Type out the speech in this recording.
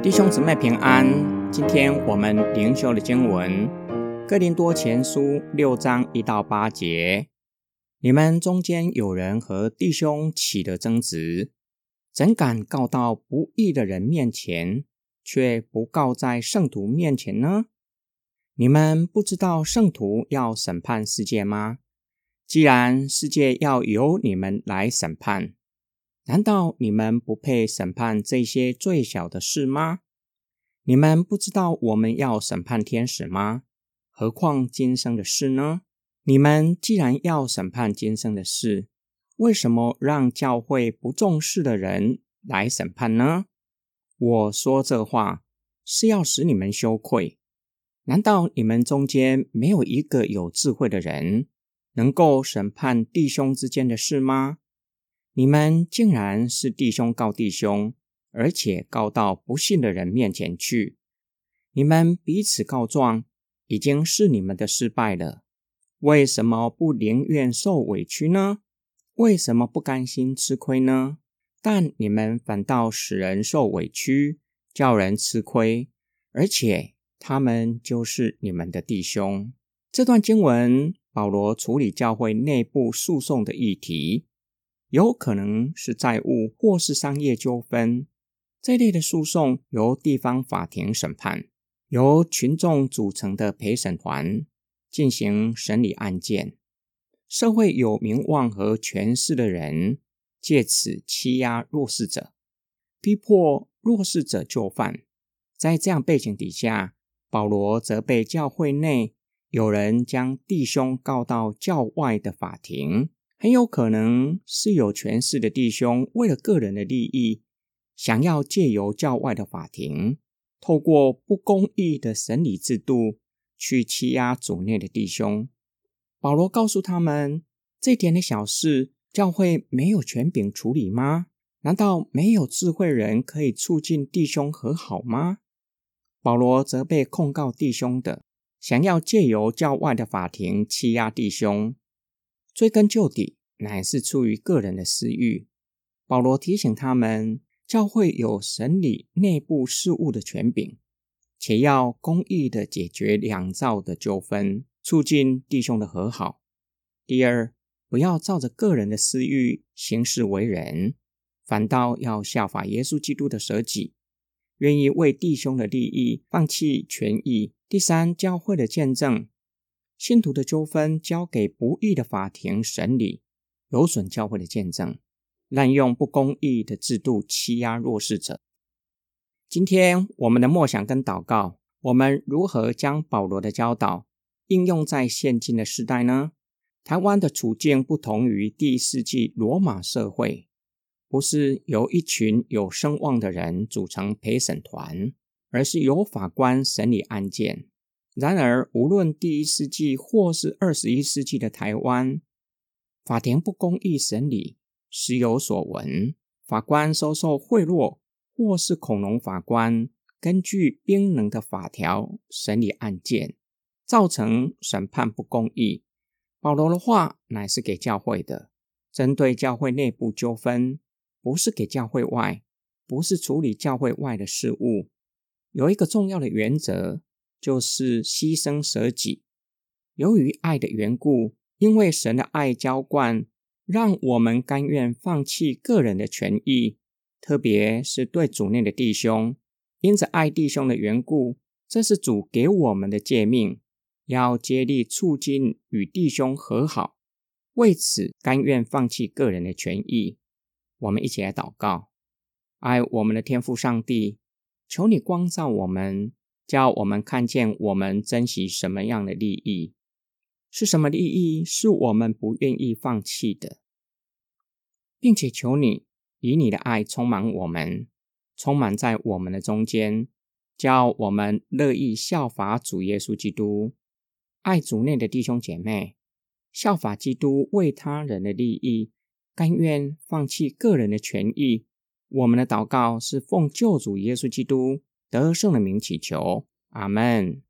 弟兄姊妹平安，今天我们灵修的经文《哥林多前书》六章一到八节。你们中间有人和弟兄起了争执，怎敢告到不义的人面前，却不告在圣徒面前呢？你们不知道圣徒要审判世界吗？既然世界要由你们来审判，难道你们不配审判这些最小的事吗？你们不知道我们要审判天使吗？何况今生的事呢？你们既然要审判今生的事，为什么让教会不重视的人来审判呢？我说这话是要使你们羞愧。难道你们中间没有一个有智慧的人，能够审判弟兄之间的事吗？你们竟然是弟兄告弟兄，而且告到不信的人面前去。你们彼此告状，已经是你们的失败了。为什么不宁愿受委屈呢？为什么不甘心吃亏呢？但你们反倒使人受委屈，叫人吃亏，而且他们就是你们的弟兄。这段经文，保罗处理教会内部诉讼的议题。有可能是债务或是商业纠纷，这类的诉讼由地方法庭审判，由群众组成的陪审团进行审理案件。社会有名望和权势的人借此欺压弱势者，逼迫弱势者就范。在这样背景底下，保罗则被教会内有人将弟兄告到教外的法庭。很有可能是有权势的弟兄，为了个人的利益，想要借由教外的法庭，透过不公义的审理制度，去欺压主内的弟兄。保罗告诉他们，这点的小事，教会没有权柄处理吗？难道没有智慧人可以促进弟兄和好吗？保罗则被控告弟兄的，想要借由教外的法庭欺压弟兄。追根究底，乃是出于个人的私欲。保罗提醒他们，教会有审理内部事务的权柄，且要公义的解决两造的纠纷，促进弟兄的和好。第二，不要照着个人的私欲行事为人，反倒要效法耶稣基督的舍己，愿意为弟兄的利益放弃权益。第三，教会的见证。信徒的纠纷交给不义的法庭审理，有损教会的见证，滥用不公义的制度欺压弱势者。今天我们的默想跟祷告，我们如何将保罗的教导应用在现今的时代呢？台湾的处境不同于第一世纪罗马社会，不是由一群有声望的人组成陪审团，而是由法官审理案件。然而，无论第一世纪或是二十一世纪的台湾，法庭不公义审理时有所闻，法官收受贿赂，或是恐龙法官根据冰冷的法条审理案件，造成审判不公义。保罗的话乃是给教会的，针对教会内部纠纷，不是给教会外，不是处理教会外的事物。有一个重要的原则。就是牺牲舍己，由于爱的缘故，因为神的爱浇灌，让我们甘愿放弃个人的权益，特别是对主内的弟兄，因着爱弟兄的缘故，这是主给我们的诫命，要竭力促进与弟兄和好，为此甘愿放弃个人的权益。我们一起来祷告，爱我们的天父上帝，求你光照我们。叫我们看见我们珍惜什么样的利益，是什么利益是我们不愿意放弃的，并且求你以你的爱充满我们，充满在我们的中间，叫我们乐意效法主耶稣基督，爱主内的弟兄姐妹，效法基督为他人的利益，甘愿放弃个人的权益。我们的祷告是奉救主耶稣基督。得胜的名祈求，阿门。